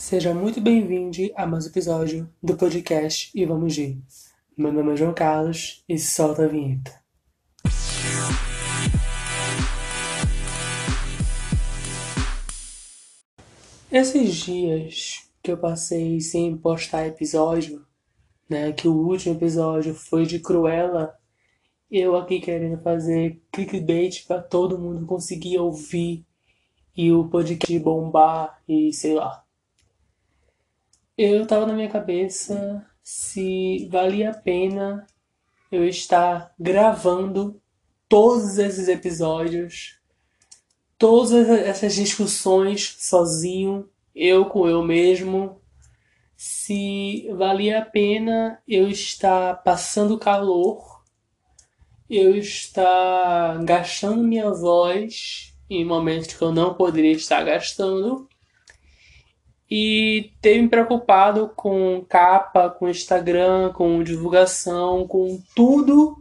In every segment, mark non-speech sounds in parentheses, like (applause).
Seja muito bem-vindo a mais um episódio do podcast E Vamos Ir. Meu nome é João Carlos e solta a vinheta. Esses dias que eu passei sem postar episódio, né, que o último episódio foi de Cruella, eu aqui querendo fazer clickbait para todo mundo conseguir ouvir e o podcast bombar e sei lá. Eu tava na minha cabeça se valia a pena eu estar gravando todos esses episódios, todas essas discussões sozinho, eu com eu mesmo, se valia a pena eu estar passando calor, eu estar gastando minha voz em momentos que eu não poderia estar gastando e ter me preocupado com capa, com Instagram, com divulgação, com tudo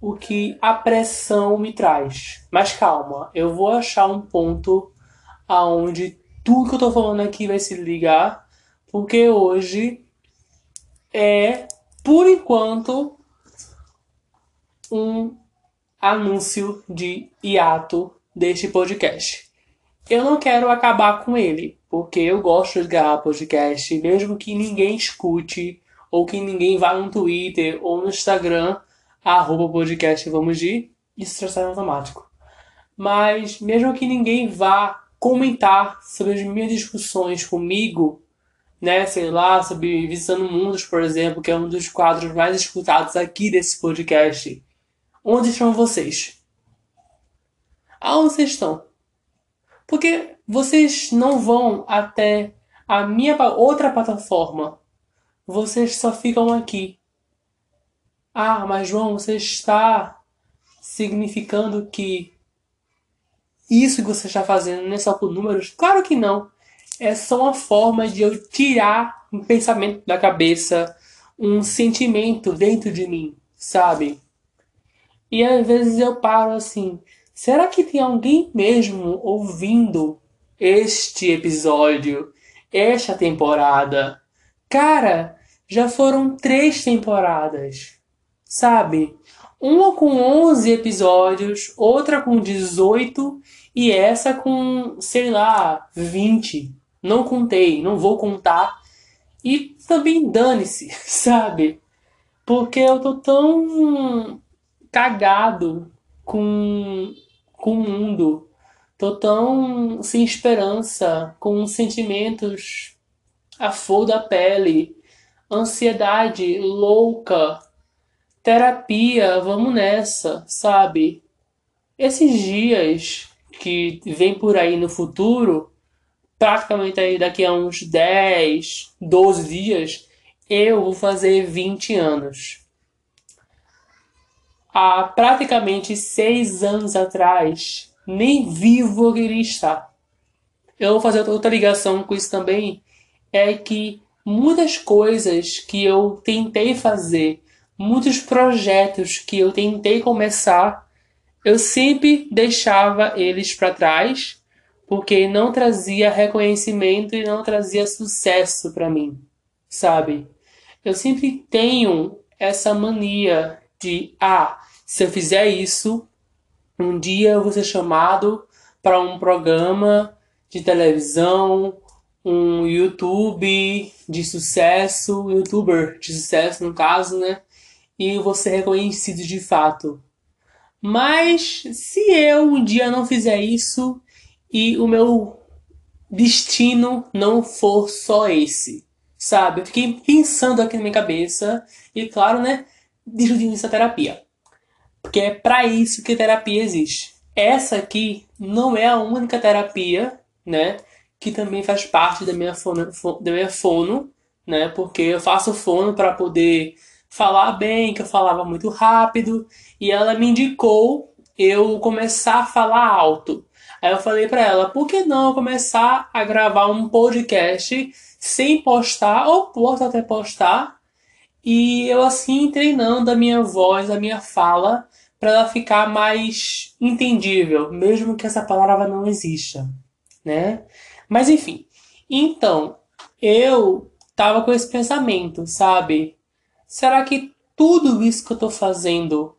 o que a pressão me traz. Mas calma, eu vou achar um ponto aonde tudo que eu tô falando aqui vai se ligar, porque hoje é, por enquanto, um anúncio de hiato deste podcast. Eu não quero acabar com ele, porque eu gosto de gravar podcast, mesmo que ninguém escute, ou que ninguém vá no Twitter ou no Instagram, arroba podcast vamos ir, isso já sai automático. Mas mesmo que ninguém vá comentar sobre as minhas discussões comigo, né, sei lá, sobre Visitando Mundos, por exemplo, que é um dos quadros mais escutados aqui desse podcast. Onde estão vocês? Aonde vocês estão? Porque vocês não vão até a minha outra plataforma. Vocês só ficam aqui. Ah, mas João, você está significando que isso que você está fazendo não é só por números? Claro que não. É só uma forma de eu tirar um pensamento da cabeça, um sentimento dentro de mim, sabe? E às vezes eu paro assim, Será que tem alguém mesmo ouvindo este episódio, esta temporada? Cara, já foram três temporadas, sabe? Uma com 11 episódios, outra com 18 e essa com, sei lá, 20. Não contei, não vou contar. E também dane-se, (laughs) sabe? Porque eu tô tão cagado com, com o mundo. Tô tão sem esperança, com sentimentos a flor da pele, ansiedade louca, terapia, vamos nessa, sabe? Esses dias que vem por aí no futuro, praticamente aí daqui a uns 10, 12 dias, eu vou fazer 20 anos há praticamente seis anos atrás, nem vivo eu queria estar. Eu vou fazer outra ligação com isso também, é que muitas coisas que eu tentei fazer, muitos projetos que eu tentei começar, eu sempre deixava eles para trás, porque não trazia reconhecimento e não trazia sucesso para mim, sabe? Eu sempre tenho essa mania de ah, se eu fizer isso, um dia eu vou ser chamado para um programa de televisão, um YouTube de sucesso, youtuber de sucesso no caso, né? E ser reconhecido de fato. Mas se eu um dia não fizer isso e o meu destino não for só esse, sabe? Eu fiquei pensando aqui na minha cabeça e, claro, né, discutindo essa terapia. Porque é para isso que terapia existe. Essa aqui não é a única terapia, né? Que também faz parte da minha fono, da minha fono né? Porque eu faço fono para poder falar bem, que eu falava muito rápido, e ela me indicou eu começar a falar alto. Aí eu falei para ela, por que não começar a gravar um podcast sem postar, ou posso até postar, e eu assim treinando a minha voz, a minha fala, para ela ficar mais entendível, mesmo que essa palavra não exista, né? Mas enfim, então eu tava com esse pensamento, sabe? Será que tudo isso que eu tô fazendo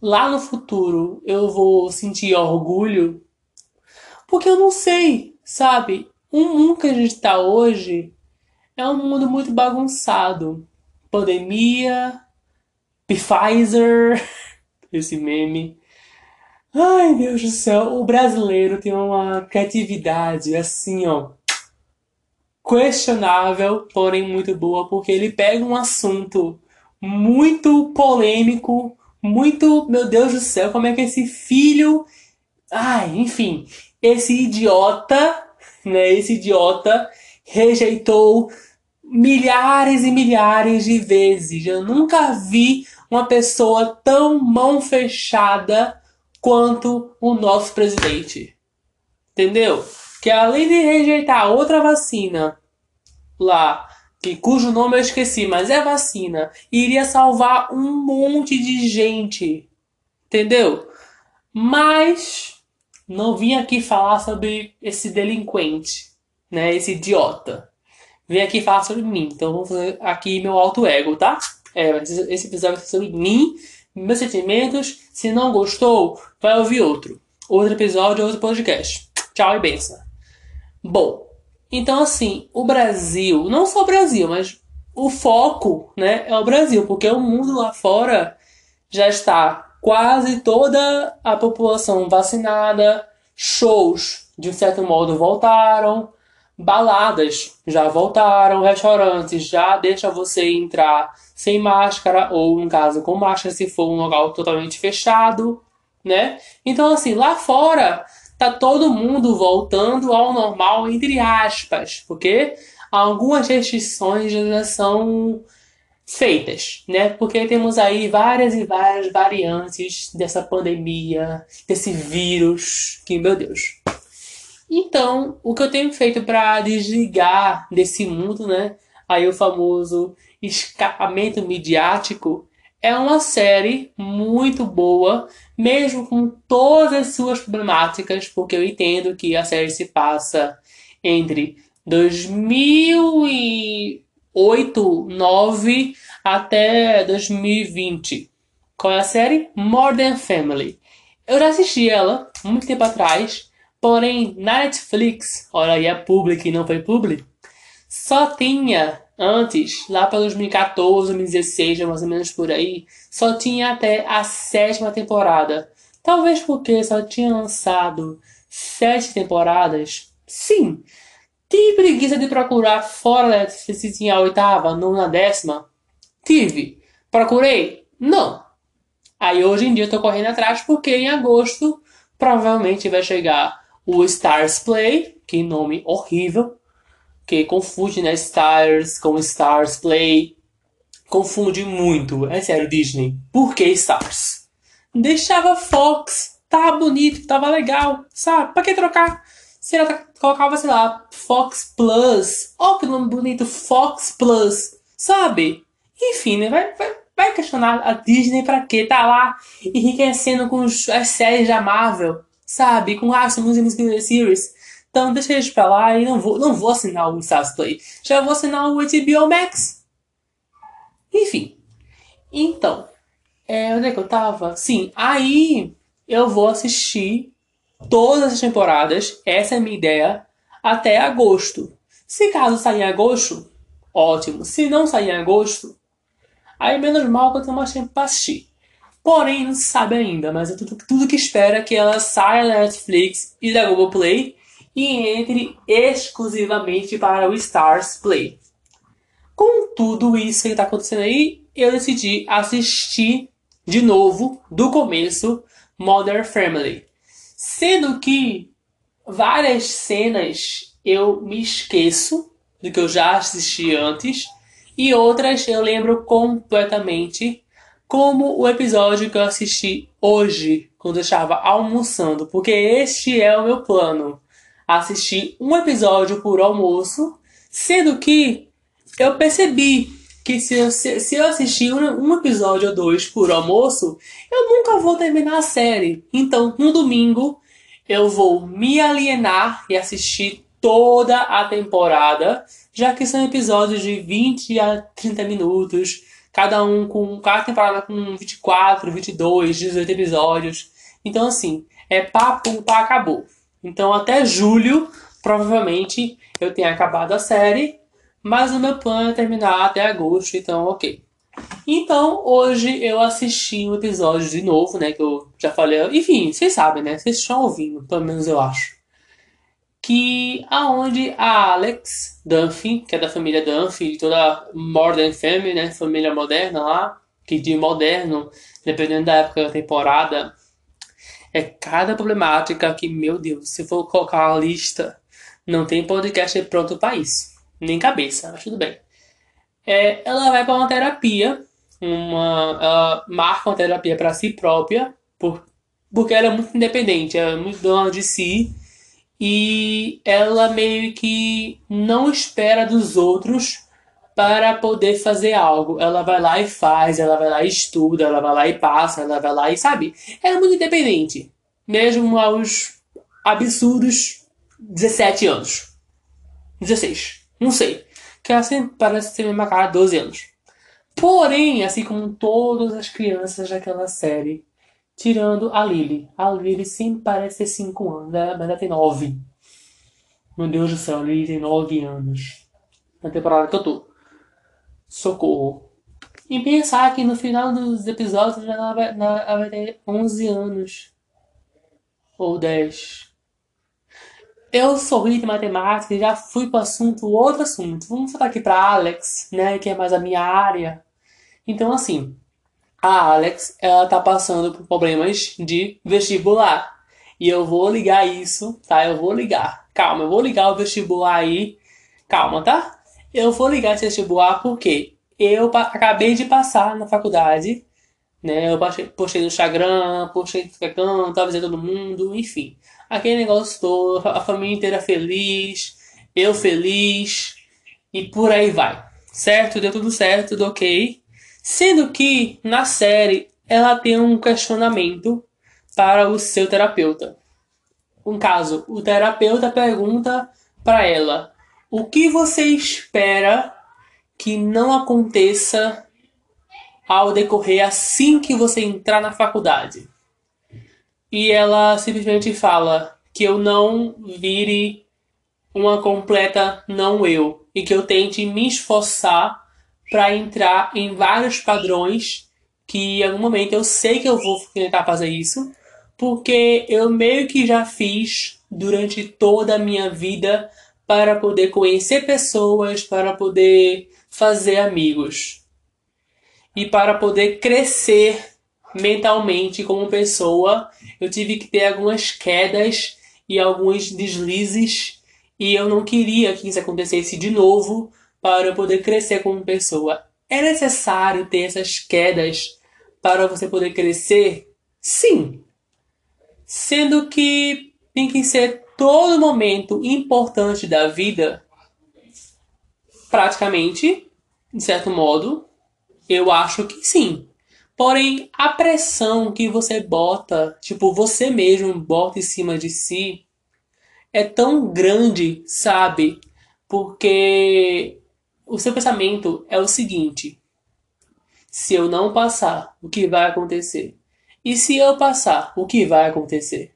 lá no futuro eu vou sentir orgulho? Porque eu não sei, sabe? O mundo que a gente tá hoje é um mundo muito bagunçado. Pandemia, Pfizer, (laughs) esse meme. Ai, Deus do céu, o brasileiro tem uma criatividade assim, ó, questionável, porém muito boa, porque ele pega um assunto muito polêmico, muito, meu Deus do céu, como é que esse filho, ai, enfim, esse idiota, né, esse idiota rejeitou milhares e milhares de vezes. Eu nunca vi uma pessoa tão mão fechada quanto o nosso presidente. Entendeu? Que além de rejeitar outra vacina lá, que cujo nome eu esqueci, mas é vacina, iria salvar um monte de gente. Entendeu? Mas não vim aqui falar sobre esse delinquente, né? Esse idiota. Vim aqui falar sobre mim. Então vou fazer aqui meu alto ego, tá? É, esse episódio vai ser sobre mim, meus sentimentos. Se não gostou, vai ouvir outro. Outro episódio, outro podcast. Tchau e benção. Bom, então assim, o Brasil, não só o Brasil, mas o foco, né, é o Brasil, porque o mundo lá fora já está quase toda a população vacinada, shows de um certo modo voltaram, Baladas já voltaram, restaurantes já deixa você entrar sem máscara ou, no caso, com máscara se for um local totalmente fechado, né? Então, assim, lá fora tá todo mundo voltando ao normal, entre aspas, porque algumas restrições já são feitas, né? Porque temos aí várias e várias variantes dessa pandemia, desse vírus, que, meu Deus, então, o que eu tenho feito para desligar desse mundo, né? Aí o famoso escapamento midiático é uma série muito boa, mesmo com todas as suas problemáticas, porque eu entendo que a série se passa entre 2008, 9 até 2020. Qual é a série? Modern Family. Eu já assisti ela muito tempo atrás Porém, na Netflix, olha aí, é public e não foi public, só tinha antes, lá para 2014, 2016, mais ou menos por aí, só tinha até a sétima temporada. Talvez porque só tinha lançado sete temporadas. Sim, tive preguiça de procurar fora da Netflix se tinha a oitava, nona, décima. Tive. Procurei? Não. Aí hoje em dia eu tô correndo atrás porque em agosto provavelmente vai chegar o Stars Play, que nome horrível, que confunde, né, Stars com Stars Play. Confunde muito, é sério, Disney. Por que Stars? Deixava Fox, tava bonito, tava legal, sabe? Pra que trocar? Se ela colocava, sei lá, Fox Plus. Ó, que nome bonito, Fox Plus, sabe? Enfim, né? Vai, vai, vai questionar a Disney pra quê? Tá lá enriquecendo com as séries da Marvel sabe? Com ah, somos Music Series. Então deixa eles pra lá e não vou, não vou assinar o Stars Play. Já vou assinar o HBO Max. Enfim. Então, é, onde é que eu tava? Sim, aí eu vou assistir todas as temporadas, essa é a minha ideia, até agosto. Se caso sair em agosto, ótimo. Se não sair em agosto, aí menos mal que eu tenho mais tempo pra assistir. Porém, não se sabe ainda, mas é tudo, tudo que espera que ela saia da Netflix e da Google Play e entre exclusivamente para o Stars Play. Com tudo isso que está acontecendo aí, eu decidi assistir de novo, do começo, Modern Family. Sendo que várias cenas eu me esqueço do que eu já assisti antes e outras eu lembro completamente como o episódio que eu assisti hoje, quando eu estava almoçando, porque este é o meu plano: assistir um episódio por almoço, sendo que eu percebi que se eu, se eu assistir um, um episódio ou dois por almoço, eu nunca vou terminar a série. Então, no domingo, eu vou me alienar e assistir toda a temporada, já que são episódios de 20 a 30 minutos, cada um com cada temporada com 24, 22, 18 episódios. Então assim, é papo, pá, acabou. Então até julho, provavelmente eu tenha acabado a série, mas o meu plano é terminar até agosto, então ok. Então, hoje eu assisti um episódio de novo, né? Que eu já falei. Enfim, vocês sabem, né? Vocês estão ouvindo, pelo menos eu acho. Que aonde a Alex Dunphy, que é da família Dunphy, toda Modern Family, né? Família moderna lá. Que de moderno, dependendo da época da temporada, é cada problemática que, meu Deus, se for colocar uma lista, não tem podcast pronto para isso. Nem cabeça, mas tudo bem. É, ela vai para uma terapia uma, ela marca uma terapia para si própria, por, porque ela é muito independente, ela é muito dona de si e ela meio que não espera dos outros para poder fazer algo. Ela vai lá e faz, ela vai lá e estuda, ela vai lá e passa, ela vai lá e sabe. Ela é muito independente, mesmo aos absurdos 17 anos. 16, não sei. Que ela sempre parece ter uma cara 12 anos. Porém, assim como todas as crianças daquela série, tirando a Lily. A Lily sempre parece ter 5 anos, né? mas ela tem 9. Meu Deus do céu, a Lily tem 9 anos. Na temporada que eu tô. Socorro. E pensar que no final dos episódios ela vai, ela vai ter 11 anos. Ou 10. Eu sorri de matemática e já fui para assunto, outro assunto. Vamos falar aqui para Alex, né, que é mais a minha área. Então, assim, a Alex, ela tá passando por problemas de vestibular. E eu vou ligar isso, tá? Eu vou ligar. Calma, eu vou ligar o vestibular aí. Calma, tá? Eu vou ligar esse vestibular porque eu acabei de passar na faculdade, né? Eu postei no Instagram, postei no Instagram, tava dizendo todo mundo, enfim. Aquele negócio todo, a família inteira feliz, eu feliz, e por aí vai. Certo? Deu tudo certo, tudo ok. Sendo que na série ela tem um questionamento para o seu terapeuta. Um caso, o terapeuta pergunta para ela: "O que você espera que não aconteça ao decorrer assim que você entrar na faculdade?" E ela simplesmente fala que eu não vire uma completa não eu e que eu tente me esforçar para entrar em vários padrões que em algum momento eu sei que eu vou tentar fazer isso, porque eu meio que já fiz durante toda a minha vida para poder conhecer pessoas, para poder fazer amigos e para poder crescer mentalmente como pessoa. Eu tive que ter algumas quedas e alguns deslizes e eu não queria que isso acontecesse de novo para poder crescer como pessoa. É necessário ter essas quedas para você poder crescer? Sim. Sendo que tem que ser todo momento importante da vida, praticamente, de certo modo, eu acho que sim. Porém, a pressão que você bota, tipo, você mesmo bota em cima de si, é tão grande, sabe? Porque o seu pensamento é o seguinte: se eu não passar, o que vai acontecer? E se eu passar, o que vai acontecer?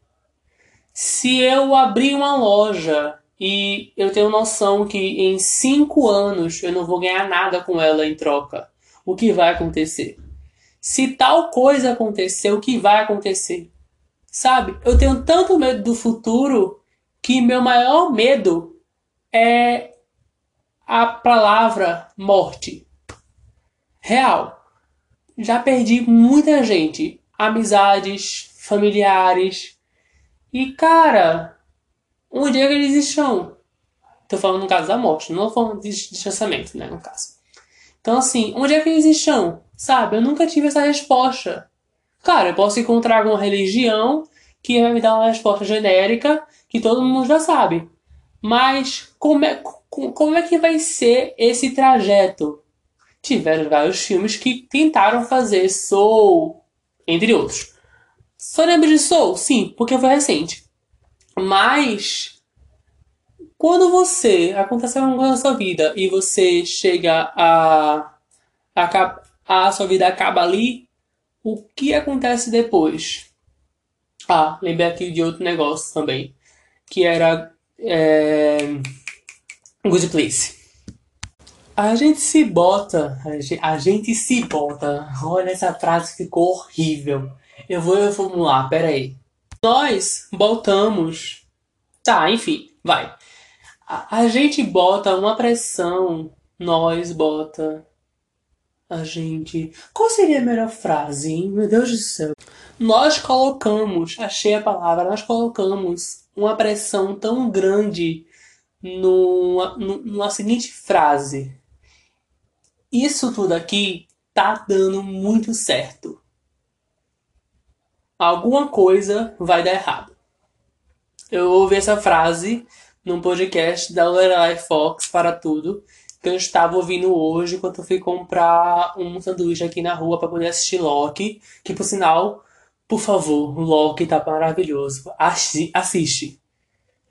Se eu abrir uma loja e eu tenho noção que em cinco anos eu não vou ganhar nada com ela em troca, o que vai acontecer? Se tal coisa acontecer, o que vai acontecer? Sabe? Eu tenho tanto medo do futuro que meu maior medo é a palavra morte. Real. Já perdi muita gente, amizades, familiares. E cara, onde é que eles estão? Tô falando no caso da morte, não falando de distanciamento, né, no caso. Então assim, onde é que eles estão? Sabe, eu nunca tive essa resposta. Cara, eu posso encontrar alguma religião que vai me dar uma resposta genérica que todo mundo já sabe. Mas como é, como é que vai ser esse trajeto? Tiveram vários filmes que tentaram fazer Soul, entre outros. Só lembro de Soul? Sim, porque foi recente. Mas Quando você acontece alguma coisa na sua vida e você chega a, a, a sua vida acaba ali, o que acontece depois? Ah, lembrei aqui de outro negócio também, que era é, Good Place. A gente se bota, a gente, a gente se bota. Olha, essa frase ficou horrível. Eu vou reformular, pera aí. Nós botamos. Tá, enfim, vai. A, a gente bota uma pressão. Nós bota. A gente. Qual seria a melhor frase, hein? Meu Deus do céu. Nós colocamos, achei a palavra, nós colocamos uma pressão tão grande numa, numa seguinte frase isso tudo aqui tá dando muito certo. Alguma coisa vai dar errado. Eu ouvi essa frase num podcast da Lorelai Fox para tudo, que eu estava ouvindo hoje quando eu fui comprar um sanduíche aqui na rua para poder assistir Loki, que por sinal, por favor, Loki tá maravilhoso. Assiste.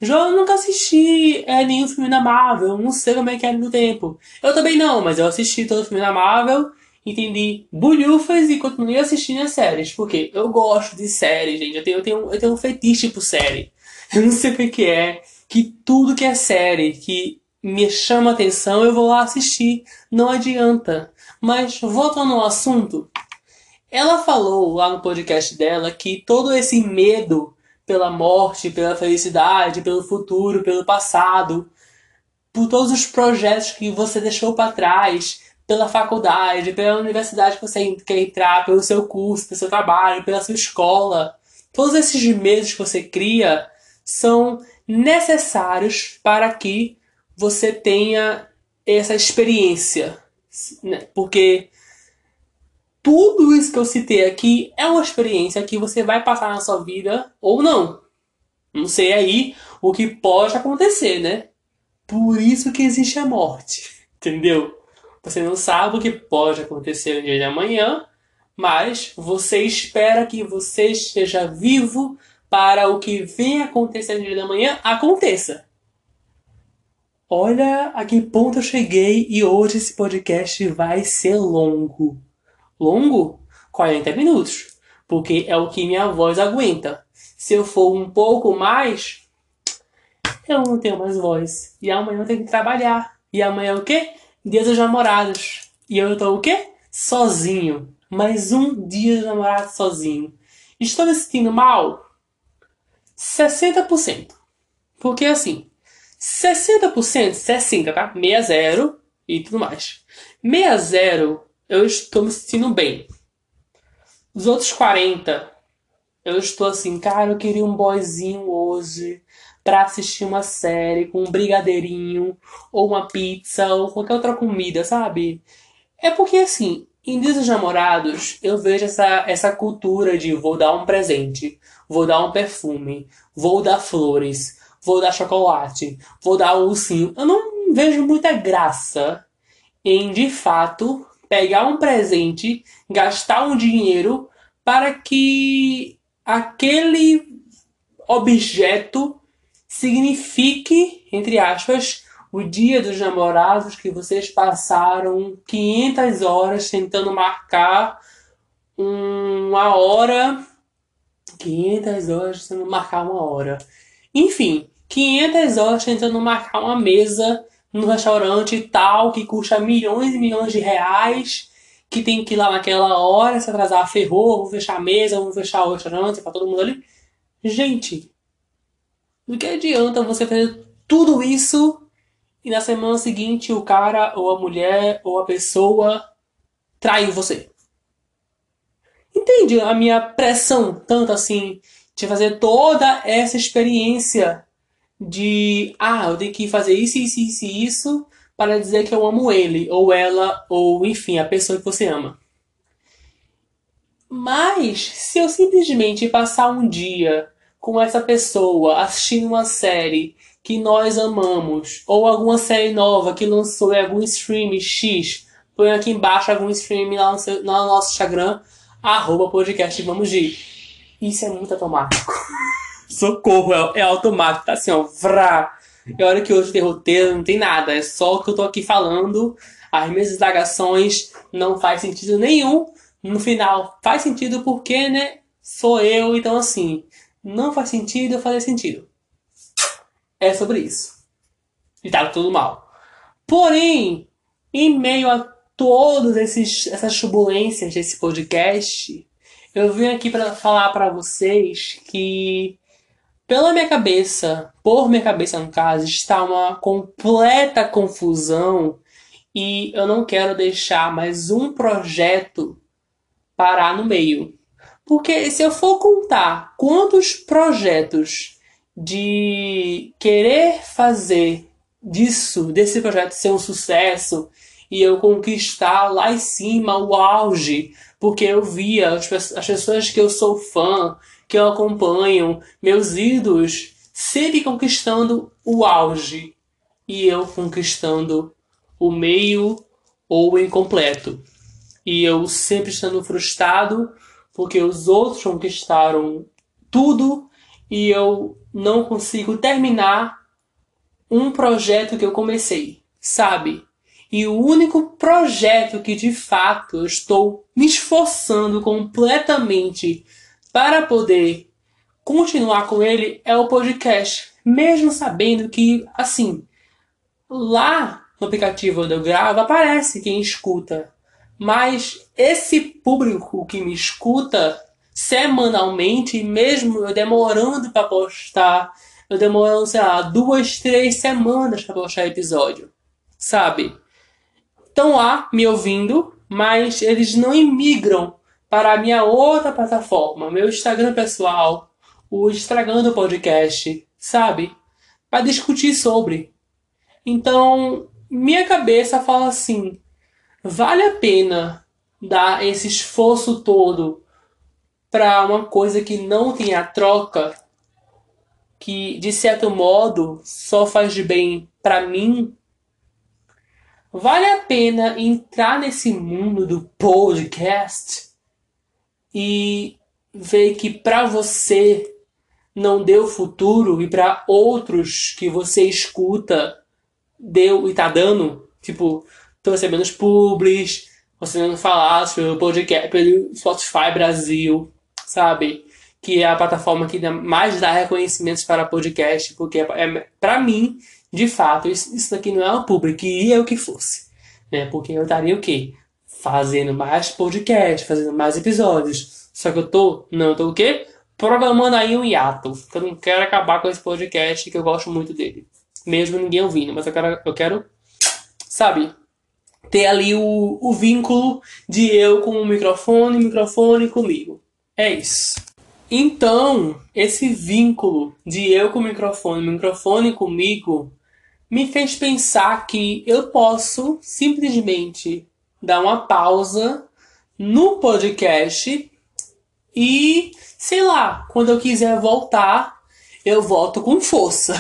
Eu nunca assisti é, nenhum filme da Marvel, não sei como é que é no tempo. Eu também não, mas eu assisti todo o filme da Marvel, entendi bulhufas e continuei assistindo as séries. Porque eu gosto de séries, gente. Eu tenho, eu tenho, eu tenho um fetiche por série. (laughs) Eu não sei o que, que é, que tudo que é série, que me chama atenção, eu vou lá assistir. Não adianta. Mas voltando ao assunto, ela falou lá no podcast dela que todo esse medo pela morte, pela felicidade, pelo futuro, pelo passado, por todos os projetos que você deixou para trás, pela faculdade, pela universidade que você quer entrar, pelo seu curso, pelo seu trabalho, pela sua escola. Todos esses medos que você cria são necessários para que você tenha essa experiência. Né? Porque tudo isso que eu citei aqui é uma experiência que você vai passar na sua vida ou não. Não sei aí o que pode acontecer, né? Por isso que existe a morte, (laughs) entendeu? Você não sabe o que pode acontecer no dia de amanhã, mas você espera que você esteja vivo para o que vem acontecer no dia de amanhã aconteça. Olha a que ponto eu cheguei e hoje esse podcast vai ser longo longo, 40 minutos, porque é o que minha voz aguenta. Se eu for um pouco mais, eu não tenho mais voz. E amanhã eu tenho que trabalhar. E amanhã é o quê? Dia dos namorados. E eu tô o quê? Sozinho. Mais um dia de namorado sozinho. Estou me sentindo mal? 60%. Porque assim, 60%, 60, tá? 60 e tudo mais. 60 eu estou me sentindo bem. Os outros 40, eu estou assim, cara, eu queria um boyzinho hoje para assistir uma série com um brigadeirinho, ou uma pizza, ou qualquer outra comida, sabe? É porque assim, em Dias dos Namorados, eu vejo essa, essa cultura de vou dar um presente, vou dar um perfume, vou dar flores, vou dar chocolate, vou dar um ursinho. Eu não vejo muita graça em, de fato, pegar um presente, gastar um dinheiro para que aquele objeto signifique, entre aspas, o dia dos namorados que vocês passaram 500 horas tentando marcar uma hora. 500 horas tentando marcar uma hora. Enfim, 500 horas tentando marcar uma mesa num restaurante tal que custa milhões e milhões de reais, que tem que ir lá naquela hora, se atrasar, ferrou, vou fechar a mesa, vou fechar o restaurante para todo mundo ali. Gente, do que adianta você fazer tudo isso e na semana seguinte o cara ou a mulher ou a pessoa traiu você? Entende a minha pressão tanto assim de fazer toda essa experiência de ah, eu tenho que fazer isso, isso, isso isso para dizer que eu amo ele, ou ela, ou enfim, a pessoa que você ama. Mas se eu simplesmente passar um dia com essa pessoa assistindo uma série que nós amamos, ou alguma série nova que lançou em algum stream X, põe aqui embaixo algum stream lá no, seu, no nosso Instagram, arroba podcast Vamos de. Isso é muito automático. (laughs) Socorro, é, é automático, tá assim, ó. Vrá. E olha que hoje tem roteiro, não tem nada. É só que eu tô aqui falando. As minhas indagações não faz sentido nenhum. No final, faz sentido porque, né? Sou eu, então assim. Não faz sentido, fazer sentido. É sobre isso. E tá tudo mal. Porém, em meio a todas essas turbulências desse podcast, eu vim aqui para falar para vocês que pela minha cabeça, por minha cabeça no caso, está uma completa confusão e eu não quero deixar mais um projeto parar no meio. Porque se eu for contar quantos projetos de querer fazer disso, desse projeto ser um sucesso e eu conquistar lá em cima o auge, porque eu via as, as pessoas que eu sou fã, que eu acompanho, meus ídolos, sempre conquistando o auge e eu conquistando o meio ou o incompleto. E eu sempre estando frustrado porque os outros conquistaram tudo e eu não consigo terminar um projeto que eu comecei, sabe? E o único projeto que de fato eu estou me esforçando completamente para poder continuar com ele é o podcast. Mesmo sabendo que, assim, lá no aplicativo onde eu gravo aparece quem escuta. Mas esse público que me escuta semanalmente, mesmo eu demorando para postar, eu demorando, sei lá, duas, três semanas para postar episódio, sabe? Estão lá me ouvindo, mas eles não imigram para a minha outra plataforma, meu Instagram pessoal, o Estragando Podcast, sabe? Para discutir sobre. Então, minha cabeça fala assim: vale a pena dar esse esforço todo para uma coisa que não tem a troca, que de certo modo só faz de bem para mim? Vale a pena entrar nesse mundo do podcast? E ver que para você não deu futuro e para outros que você escuta deu e tá dando, tipo, tô recebendo os publis, você não falar pelo podcast, pelo Spotify Brasil, sabe? Que é a plataforma que mais dá reconhecimentos para podcast, porque é, é para mim, de fato, isso, isso daqui não é um publi, que eu que fosse, né? Porque eu estaria o quê? Fazendo mais podcast, fazendo mais episódios. Só que eu tô, não, eu tô o quê? Programando aí um hiato. Que eu não quero acabar com esse podcast, que eu gosto muito dele. Mesmo ninguém ouvindo, mas eu quero, eu quero sabe, ter ali o, o vínculo de eu com o microfone, microfone comigo. É isso. Então, esse vínculo de eu com o microfone, microfone comigo, me fez pensar que eu posso simplesmente dar uma pausa no podcast e, sei lá, quando eu quiser voltar, eu volto com força.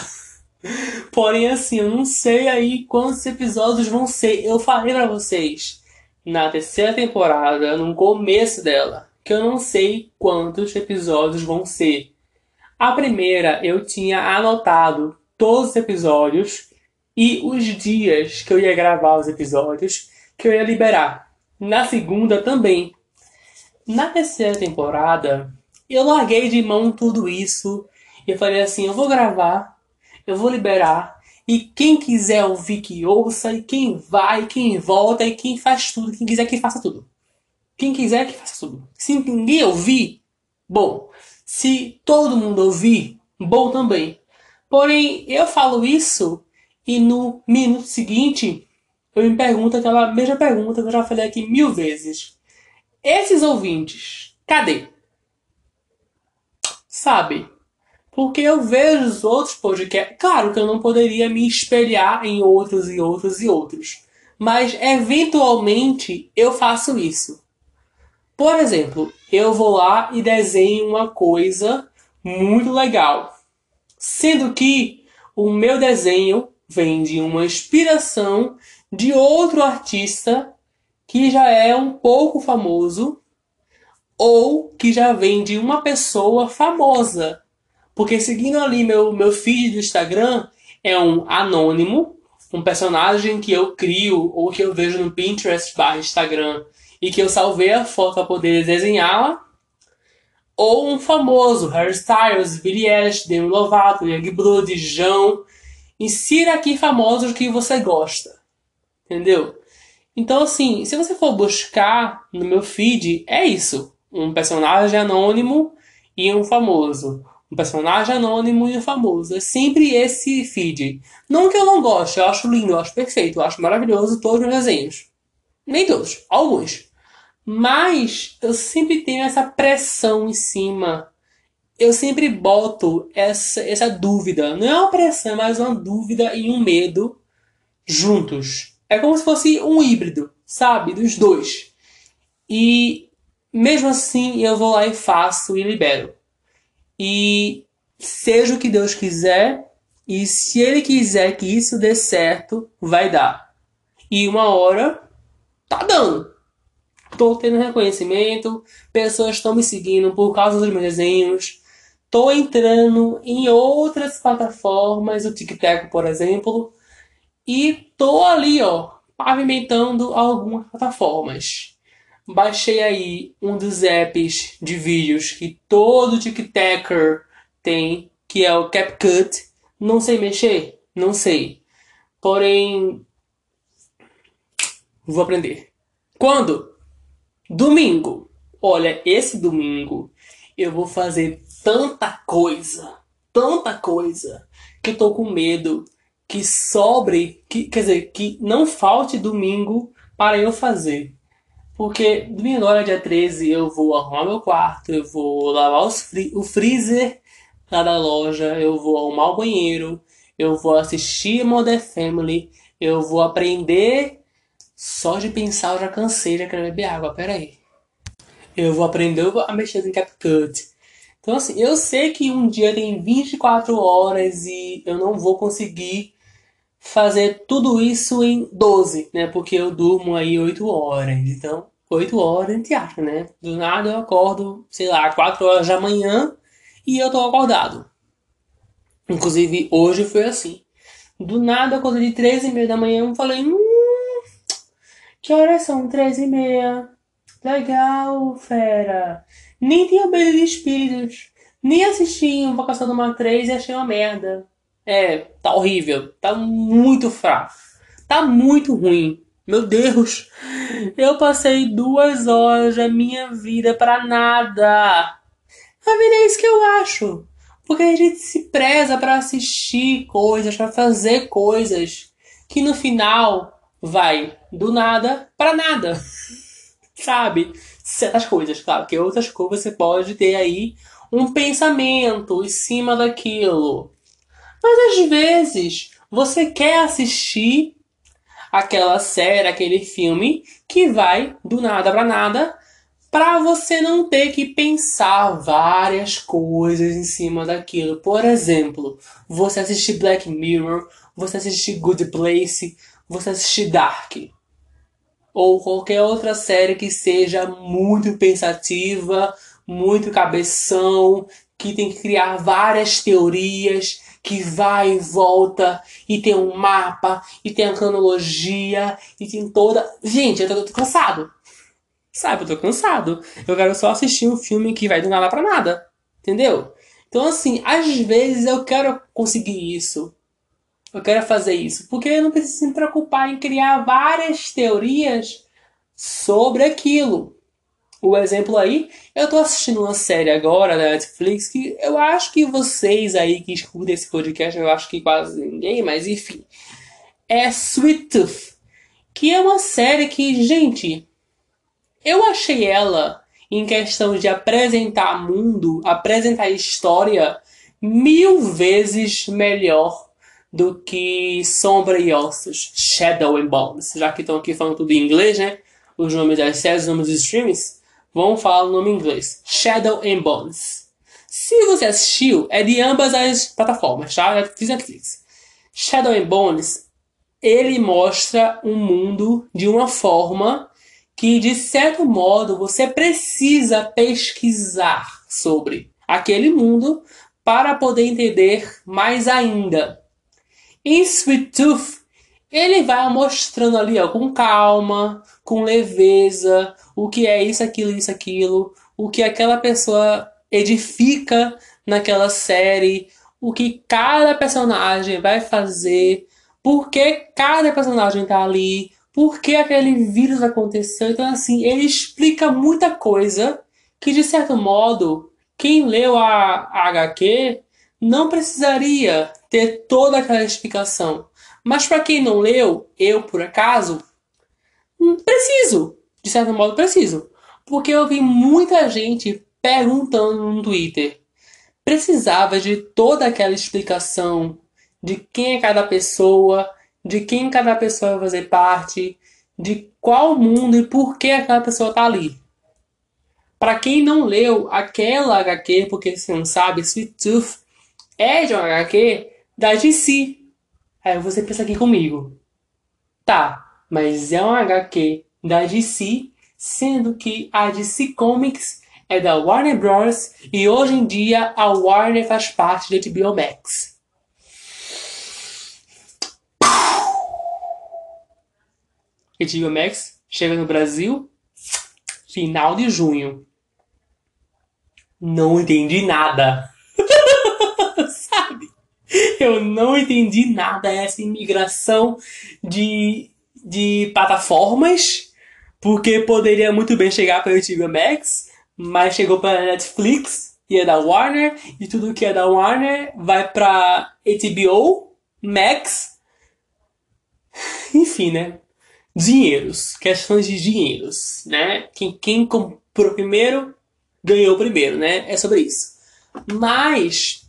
(laughs) Porém, assim, eu não sei aí quantos episódios vão ser. Eu falei para vocês na terceira temporada, no começo dela, que eu não sei quantos episódios vão ser. A primeira eu tinha anotado todos os episódios e os dias que eu ia gravar os episódios que eu ia liberar. Na segunda também. Na terceira temporada, eu larguei de mão tudo isso e falei assim: eu vou gravar, eu vou liberar, e quem quiser ouvir que ouça, e quem vai, quem volta, e quem faz tudo, quem quiser que faça tudo. Quem quiser que faça tudo. Se ninguém ouvir, bom. Se todo mundo ouvir, bom também. Porém, eu falo isso e no minuto seguinte eu me pergunto aquela mesma pergunta que eu já falei aqui mil vezes. Esses ouvintes, cadê? Sabe? Porque eu vejo os outros podcasts. Claro que eu não poderia me espelhar em outros e outros e outros. Mas eventualmente eu faço isso. Por exemplo, eu vou lá e desenho uma coisa muito legal. Sendo que o meu desenho vem de uma inspiração de outro artista que já é um pouco famoso ou que já vem de uma pessoa famosa. Porque seguindo ali meu, meu feed do Instagram, é um anônimo, um personagem que eu crio ou que eu vejo no Pinterest barra Instagram e que eu salvei a foto para poder desenhá-la, ou um famoso, Harry Styles, Billie Eilish, Demi Lovato, Youngblood, João, insira aqui famosos que você gosta, entendeu? Então assim, se você for buscar no meu feed, é isso, um personagem anônimo e um famoso um personagem anônimo e um famoso. É sempre esse feed. Não que eu não goste, eu acho lindo, eu acho perfeito, eu acho maravilhoso todos os desenhos. Nem todos, alguns. Mas eu sempre tenho essa pressão em cima. Eu sempre boto essa, essa dúvida. Não é uma pressão, é mais uma dúvida e um medo juntos. É como se fosse um híbrido, sabe? Dos dois. E mesmo assim eu vou lá e faço e libero e seja o que Deus quiser, e se Ele quiser que isso dê certo, vai dar. E uma hora tá dando. Tô tendo reconhecimento, pessoas estão me seguindo por causa dos meus desenhos. Tô entrando em outras plataformas, o TikTok, por exemplo, e tô ali, ó, pavimentando algumas plataformas baixei aí um dos apps de vídeos que todo TikToker tem, que é o CapCut. Não sei mexer? Não sei. Porém, vou aprender. Quando? Domingo. Olha, esse domingo eu vou fazer tanta coisa, tanta coisa, que eu tô com medo que sobre, que, quer dizer, que não falte domingo para eu fazer. Porque domingo agora, dia 13, eu vou arrumar meu quarto, eu vou lavar fri o freezer lá da loja, eu vou arrumar o banheiro, eu vou assistir Modern Family, eu vou aprender. Só de pensar eu já cansei, já quero beber água, pera aí. Eu vou aprender a mexer em CapCut. Então assim, eu sei que um dia tem 24 horas e eu não vou conseguir fazer tudo isso em 12, né? Porque eu durmo aí 8 horas. Então, 8 horas entre aspas, né? Do nada eu acordo, sei lá, 4 horas da manhã e eu tô acordado. Inclusive hoje foi assim. Do nada eu acordei de 3 e meia da manhã e falei, hum, que horas são? 3 e meia. Legal, fera. Nem tinha medo de espíritos. Nem assisti Invocação do Mar 3 e achei uma merda. É, tá horrível. Tá muito fraco. Tá muito ruim. Meu Deus, eu passei duas horas da minha vida para nada. A vida é isso que eu acho. Porque a gente se preza para assistir coisas, para fazer coisas que no final vai do nada para nada. (laughs) Sabe? Certas coisas, claro, que outras coisas você pode ter aí um pensamento em cima daquilo. Mas às vezes você quer assistir aquela série, aquele filme que vai do nada para nada, para você não ter que pensar várias coisas em cima daquilo. Por exemplo, você assistir Black Mirror, você assistir Good Place, você assistir Dark. Ou qualquer outra série que seja muito pensativa, muito cabeção, que tem que criar várias teorias que vai e volta, e tem um mapa, e tem a cronologia, e tem toda. Gente, eu tô, cansado. Sabe, eu tô cansado. Eu quero só assistir um filme que vai do nada pra nada. Entendeu? Então, assim, às vezes eu quero conseguir isso. Eu quero fazer isso. Porque eu não preciso me preocupar em criar várias teorias sobre aquilo o exemplo aí, eu tô assistindo uma série agora da Netflix que eu acho que vocês aí que escutam esse podcast, eu acho que quase ninguém, mas enfim. É Sweet Tooth, que é uma série que, gente, eu achei ela em questão de apresentar mundo, apresentar história mil vezes melhor do que Sombra e Ossos, Shadow and Bones, já que estão aqui falando tudo em inglês, né? Os nomes das séries, os nomes dos streams. Vamos falar o nome em inglês. Shadow and Bones. Se você assistiu, é de ambas as plataformas, tá? Netflix e Netflix. Shadow and Bones, ele mostra um mundo de uma forma que, de certo modo, você precisa pesquisar sobre aquele mundo para poder entender mais ainda. Em Sweet Tooth, ele vai mostrando ali, ó, com calma, com leveza, o que é isso, aquilo, isso, aquilo, o que aquela pessoa edifica naquela série, o que cada personagem vai fazer, por que cada personagem tá ali, por que aquele vírus aconteceu. Então, assim, ele explica muita coisa que, de certo modo, quem leu a, a HQ não precisaria ter toda aquela explicação. Mas para quem não leu, eu por acaso, hum, preciso. De certo modo, preciso. Porque eu vi muita gente perguntando no Twitter. Precisava de toda aquela explicação de quem é cada pessoa, de quem cada pessoa vai fazer parte, de qual mundo e por que aquela pessoa está ali. Para quem não leu aquela HQ, porque você não sabe, Sweet Tooth é de uma HQ da DC. Aí você pensa aqui comigo. Tá, mas é uma HQ da DC, sendo que a DC Comics é da Warner Bros. e hoje em dia a Warner faz parte da HBO Max. HBO Max chega no Brasil final de junho. Não entendi nada. (laughs) Eu não entendi nada essa imigração de, de plataformas, porque poderia muito bem chegar para o HBO Max, mas chegou para Netflix e é da Warner, e tudo que é da Warner vai para HBO Max. (sighs) Enfim, né? Dinheiros, questões de dinheiros, né? Quem, quem comprou primeiro ganhou primeiro, né? É sobre isso. Mas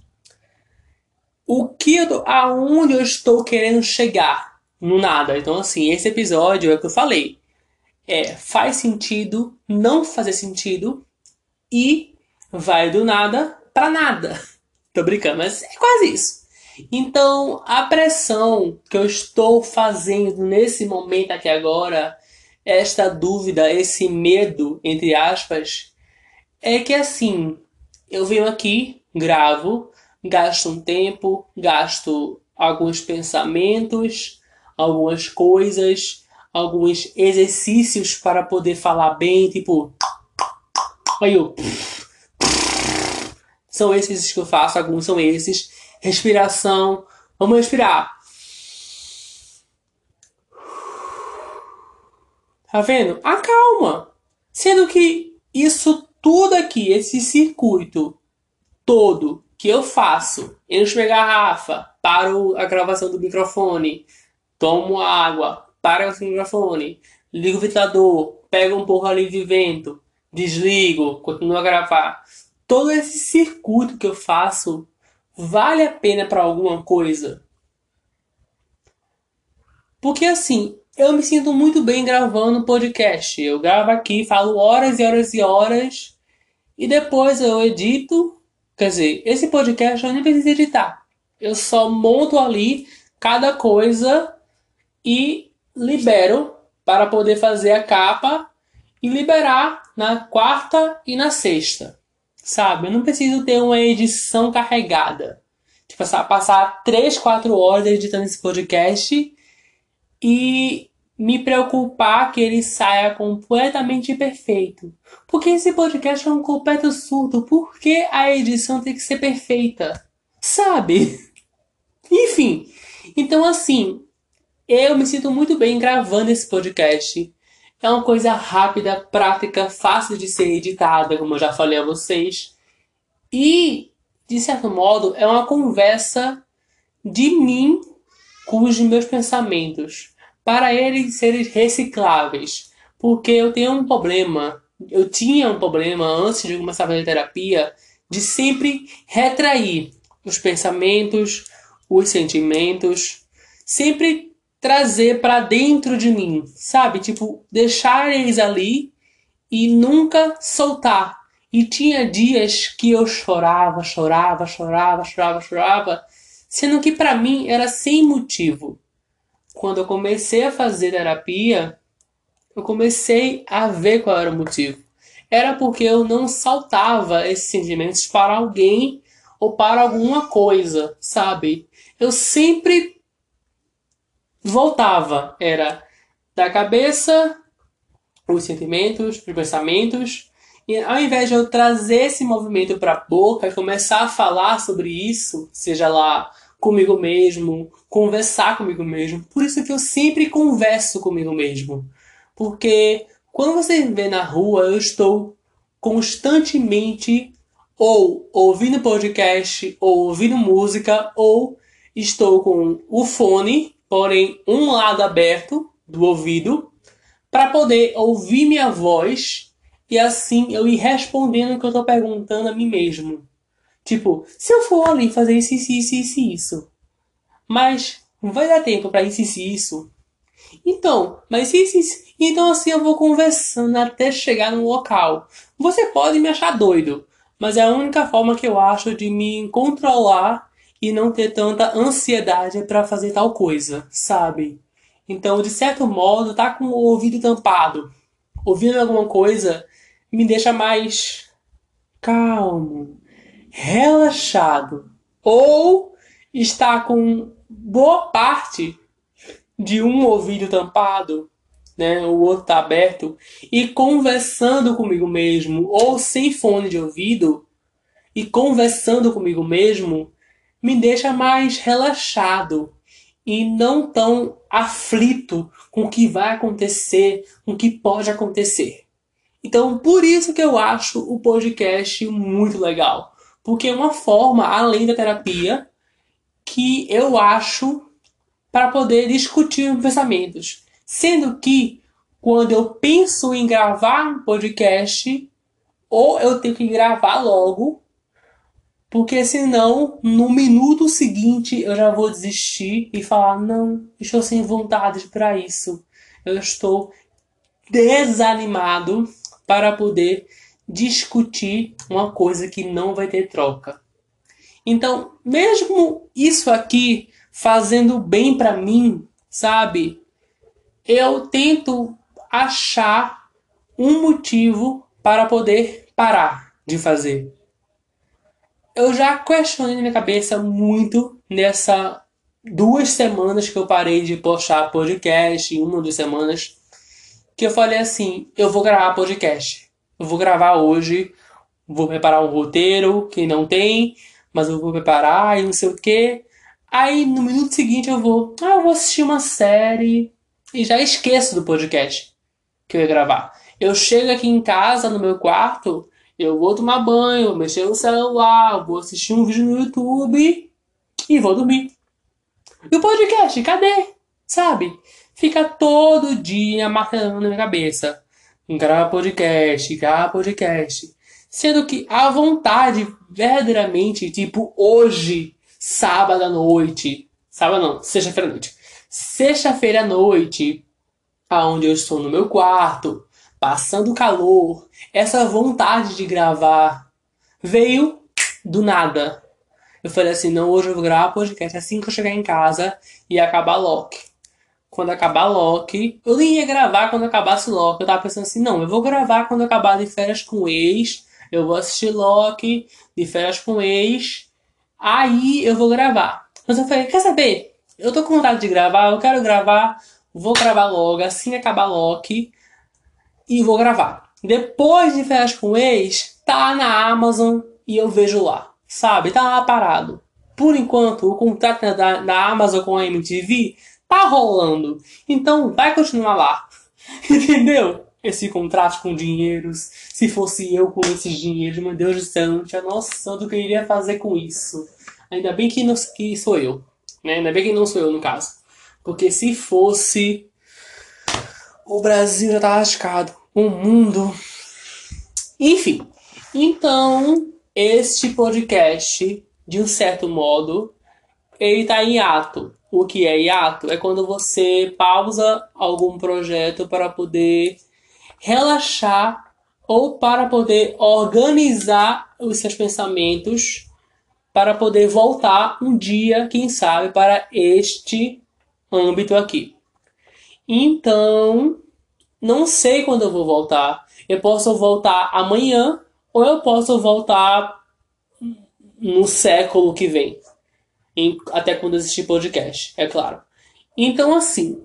o que eu aonde eu estou querendo chegar? No nada. Então, assim, esse episódio é o que eu falei. É, faz sentido, não fazer sentido e vai do nada para nada. (laughs) Tô brincando, mas é quase isso. Então, a pressão que eu estou fazendo nesse momento aqui agora, esta dúvida, esse medo, entre aspas, é que assim, eu venho aqui, gravo, gasto um tempo, gasto alguns pensamentos, algumas coisas, alguns exercícios para poder falar bem, tipo. Aí eu. São esses que eu faço, alguns são esses. Respiração. Vamos respirar. Tá vendo? Acalma. Sendo que isso tudo aqui, esse circuito todo, que eu faço? Encho minha garrafa, paro a gravação do microfone, tomo água, paro o microfone, ligo o ventilador, pego um pouco ali de vento, desligo, continuo a gravar. Todo esse circuito que eu faço vale a pena para alguma coisa? Porque assim, eu me sinto muito bem gravando podcast. Eu gravo aqui, falo horas e horas e horas e depois eu edito Quer dizer, esse podcast eu nem preciso editar. Eu só monto ali cada coisa e libero para poder fazer a capa e liberar na quarta e na sexta. Sabe? Eu não preciso ter uma edição carregada. Tipo, passar 3, 4 horas editando esse podcast e me preocupar que ele saia completamente perfeito. Porque esse podcast é um completo surdo. Por que a edição tem que ser perfeita? Sabe? (laughs) Enfim. Então, assim, eu me sinto muito bem gravando esse podcast. É uma coisa rápida, prática, fácil de ser editada, como eu já falei a vocês. E, de certo modo, é uma conversa de mim com os meus pensamentos para eles serem recicláveis. Porque eu tenho um problema, eu tinha um problema antes de começar a fazer terapia, de sempre retrair os pensamentos, os sentimentos, sempre trazer para dentro de mim, sabe? Tipo, deixar eles ali e nunca soltar. E tinha dias que eu chorava, chorava, chorava, chorava, chorava, sendo que para mim era sem motivo quando eu comecei a fazer terapia, eu comecei a ver qual era o motivo. Era porque eu não saltava esses sentimentos para alguém ou para alguma coisa, sabe? Eu sempre voltava. Era da cabeça, os sentimentos, os pensamentos. E ao invés de eu trazer esse movimento para a boca e começar a falar sobre isso, seja lá comigo mesmo, conversar comigo mesmo. Por isso que eu sempre converso comigo mesmo. Porque quando você vê na rua, eu estou constantemente ou ouvindo podcast, ou ouvindo música, ou estou com o fone, porém um lado aberto do ouvido, para poder ouvir minha voz e assim eu ir respondendo o que eu estou perguntando a mim mesmo. Tipo, se eu for ali fazer isso, isso, isso, isso, isso. Mas vai dar tempo para isso, isso, isso. Então, mas isso, isso. Então assim eu vou conversando até chegar no local. Você pode me achar doido, mas é a única forma que eu acho de me controlar e não ter tanta ansiedade para fazer tal coisa, sabe? Então, de certo modo, tá com o ouvido tampado, ouvindo alguma coisa, me deixa mais calmo, relaxado. Ou está com boa parte de um ouvido tampado, né, o outro tá aberto, e conversando comigo mesmo, ou sem fone de ouvido, e conversando comigo mesmo, me deixa mais relaxado e não tão aflito com o que vai acontecer, com o que pode acontecer. Então, por isso que eu acho o podcast muito legal porque é uma forma, além da terapia, que eu acho para poder discutir pensamentos. Sendo que, quando eu penso em gravar um podcast, ou eu tenho que gravar logo, porque senão, no minuto seguinte, eu já vou desistir e falar: não, estou sem vontade para isso. Eu estou desanimado para poder discutir uma coisa que não vai ter troca. Então, mesmo isso aqui fazendo bem para mim, sabe? Eu tento achar um motivo para poder parar de fazer. Eu já questionei minha cabeça muito nessa duas semanas que eu parei de postar podcast, uma duas semanas, que eu falei assim, eu vou gravar podcast eu vou gravar hoje, vou preparar um roteiro que não tem, mas eu vou preparar e não sei o que. Aí no minuto seguinte eu vou, ah, eu vou assistir uma série e já esqueço do podcast que eu ia gravar. Eu chego aqui em casa, no meu quarto, eu vou tomar banho, mexer no celular, vou assistir um vídeo no YouTube e vou dormir. E o podcast, cadê? Sabe? Fica todo dia martelando na minha cabeça grava podcast, grava podcast. Sendo que a vontade, verdadeiramente, tipo, hoje, sábado à noite, sábado não, sexta-feira à noite. Sexta-feira à noite, aonde eu estou no meu quarto, passando calor, essa vontade de gravar veio do nada. Eu falei assim, não, hoje eu vou gravar podcast assim que eu chegar em casa e acabar Loki quando acabar Loki. Eu nem ia gravar quando acabasse Loki. Eu tava pensando assim, não, eu vou gravar quando acabar de férias com o ex. Eu vou assistir Loki de férias com ex. Aí eu vou gravar. Mas eu falei, quer saber? Eu tô com vontade de gravar, eu quero gravar. Vou gravar logo, assim acabar Loki. E vou gravar. Depois de férias com ex, tá na Amazon e eu vejo lá. Sabe? Tá lá parado. Por enquanto, o contrato da, da Amazon com a MTV tá rolando. Então vai continuar lá. (laughs) Entendeu? Esse contraste com dinheiros. Se fosse eu com esses dinheiros, meu Deus do céu, tinha noção do que eu iria fazer com isso. Ainda bem que, não, que sou eu. Né? Ainda bem que não sou eu, no caso. Porque se fosse. O Brasil já tá lascado. O mundo. Enfim. Então, este podcast, de um certo modo, ele tá em ato. O que é hiato? É quando você pausa algum projeto para poder relaxar ou para poder organizar os seus pensamentos para poder voltar um dia, quem sabe, para este âmbito aqui. Então, não sei quando eu vou voltar. Eu posso voltar amanhã ou eu posso voltar no século que vem em, até quando existir podcast, é claro. Então, assim,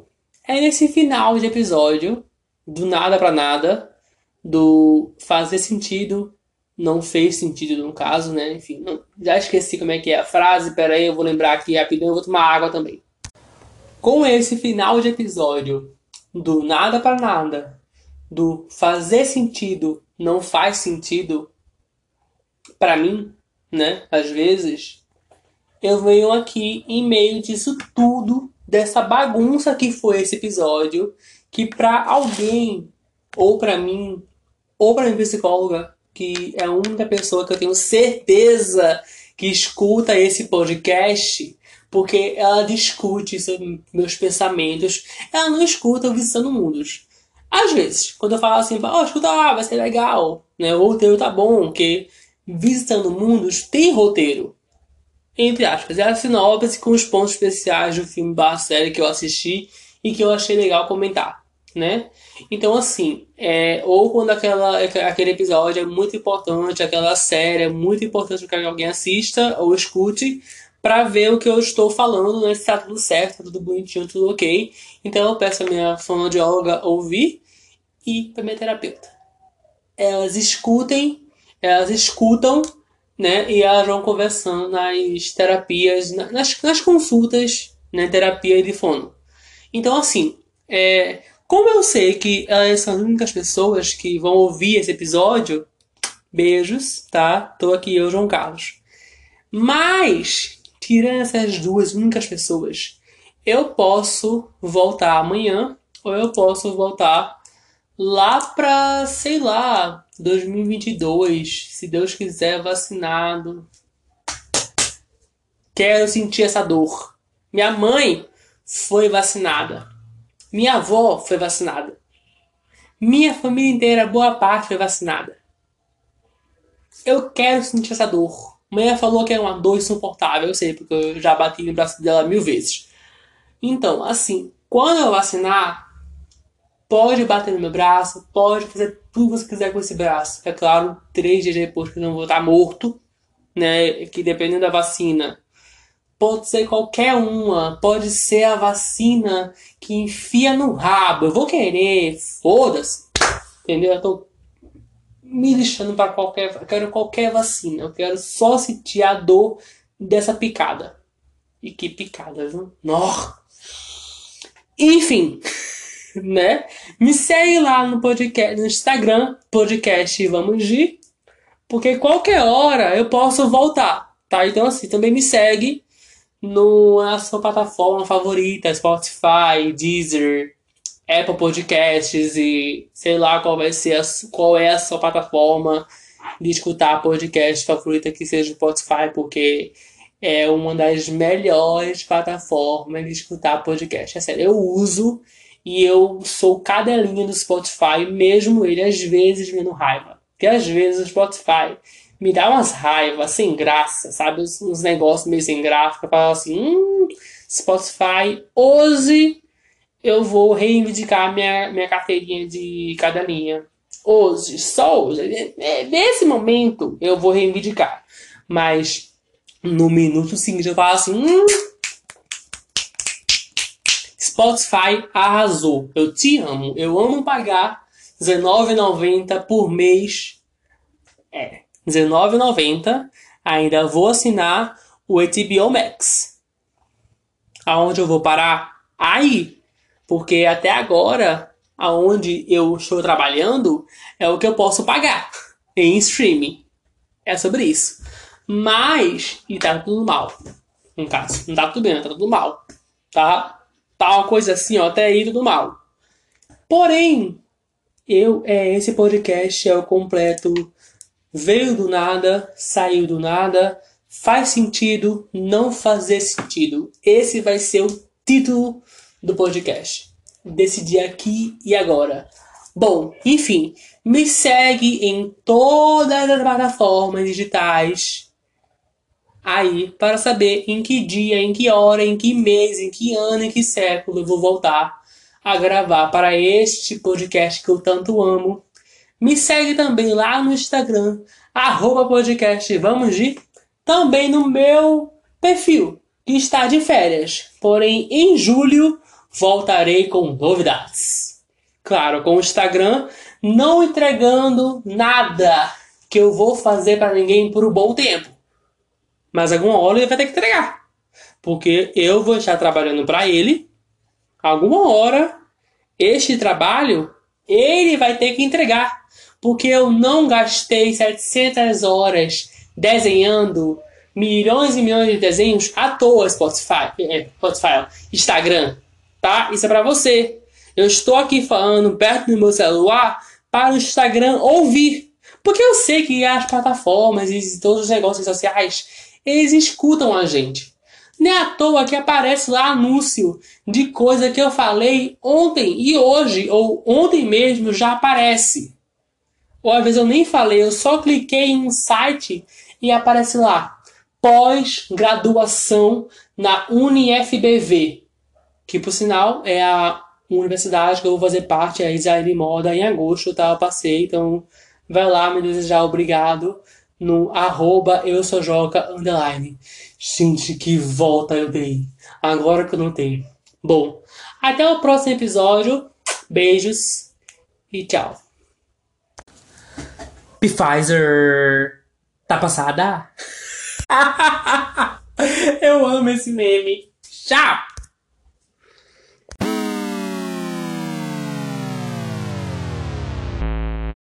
é nesse final de episódio, do nada para nada, do fazer sentido, não fez sentido no caso, né? Enfim, não, já esqueci como é que é a frase, peraí, eu vou lembrar aqui rapidinho, eu vou tomar água também. Com esse final de episódio, do nada para nada, do fazer sentido, não faz sentido, para mim, né? Às vezes, eu venho aqui em meio disso tudo, dessa bagunça que foi esse episódio, que para alguém, ou para mim, ou para minha psicóloga, que é a única pessoa que eu tenho certeza que escuta esse podcast, porque ela discute meus pensamentos, ela não escuta o Visitando Mundos. Às vezes, quando eu falo assim, ó, oh, escuta lá, vai ser legal, né? O roteiro tá bom, que Visitando Mundos tem roteiro. Entre aspas, é a sinopse com os pontos especiais do filme barra série que eu assisti e que eu achei legal comentar né? Então, assim, é, ou quando aquela, aquele episódio é muito importante, aquela série é muito importante que alguém assista ou escute para ver o que eu estou falando, né? Se tá tudo certo, tá tudo bonitinho, tudo ok. Então eu peço a minha fonoaudióloga ouvir e para minha terapeuta. Elas escutem, elas escutam, né? E elas vão conversando nas terapias, nas, nas consultas, né? Terapia de fono. Então, assim, é, como eu sei que elas são as únicas pessoas que vão ouvir esse episódio, beijos, tá? Tô aqui eu, João Carlos. Mas, tirando essas duas únicas pessoas, eu posso voltar amanhã ou eu posso voltar lá pra, sei lá, 2022, se Deus quiser, vacinado. Quero sentir essa dor. Minha mãe foi vacinada. Minha avó foi vacinada. Minha família inteira, boa parte, foi vacinada. Eu quero sentir essa dor. Mãe falou que é uma dor insuportável, eu sei, porque eu já bati no braço dela mil vezes. Então, assim, quando eu vacinar, pode bater no meu braço, pode fazer tudo que você quiser com esse braço. É claro, três dias depois que eu não vou estar morto, né? Que dependendo da vacina, Pode ser qualquer uma, pode ser a vacina que enfia no rabo. Eu vou querer, foda-se. Entendeu? Eu tô me lixando para qualquer. Eu quero qualquer vacina. Eu quero só sentir a dor dessa picada. E que picada, viu? Nó! Enfim, (laughs) né? Me segue lá no podcast, no Instagram, podcast Vamos de, porque qualquer hora eu posso voltar, tá? Então assim, também me segue no, na sua plataforma favorita, Spotify, Deezer, Apple Podcasts e sei lá qual vai ser a, qual é a sua plataforma de escutar podcast favorita que seja o Spotify, porque é uma das melhores plataformas de escutar podcast. É sério, eu uso e eu sou cadelinha do Spotify, mesmo ele às vezes vendo raiva. Porque às vezes o Spotify me dá umas raivas sem graça, sabe? Uns, uns negócios meio sem graça. Eu falo assim, hum, Spotify, hoje eu vou reivindicar minha, minha carteirinha de cadelinha. Hoje, só hoje. Nesse momento eu vou reivindicar. Mas no minuto seguinte eu falo assim, hum, Spotify arrasou. Eu te amo. Eu amo pagar R$19,90 por mês. É, R$19,90. Ainda vou assinar o HBO Max. Aonde eu vou parar? Aí. Porque até agora, aonde eu estou trabalhando, é o que eu posso pagar (laughs) em streaming. É sobre isso. Mas, e tá tudo mal. No caso, não tá tudo bem, tá tudo mal. Tá? Tá uma coisa assim, ó, até aí tudo mal. Porém, eu, é, esse podcast é o completo veio do nada, saiu do nada, faz sentido, não fazer sentido. Esse vai ser o título do podcast. Decidir aqui e agora. Bom, enfim, me segue em todas as plataformas digitais aí para saber em que dia, em que hora, em que mês, em que ano, em que século eu vou voltar a gravar para este podcast que eu tanto amo me segue também lá no Instagram, arroba podcast Vamos de, também no meu perfil, que está de férias, porém em julho voltarei com novidades. Claro, com o Instagram não entregando nada que eu vou fazer para ninguém por um bom tempo. Mas alguma hora ele vai ter que entregar. Porque eu vou estar trabalhando para ele. Alguma hora, este trabalho, ele vai ter que entregar. Porque eu não gastei 700 horas desenhando milhões e milhões de desenhos à toa, Spotify, é, Spotify Instagram. Tá? Isso é para você. Eu estou aqui falando perto do meu celular para o Instagram ouvir. Porque eu sei que as plataformas e todos os negócios sociais, eles escutam a gente. Nem à toa que aparece lá anúncio de coisa que eu falei ontem e hoje, ou ontem mesmo já aparece. Ou às vezes eu nem falei, eu só cliquei em um site e aparece lá. Pós-graduação na UniFBV. Que por sinal é a universidade que eu vou fazer parte, é Israel Moda, em agosto, tá? Eu passei, então vai lá me desejar obrigado no arroba eu sou Joca underline. Gente, que volta eu dei. Agora que eu não tenho. Bom, até o próximo episódio. Beijos e tchau. Pfizer. Tá passada? (laughs) eu amo esse meme. Tchau!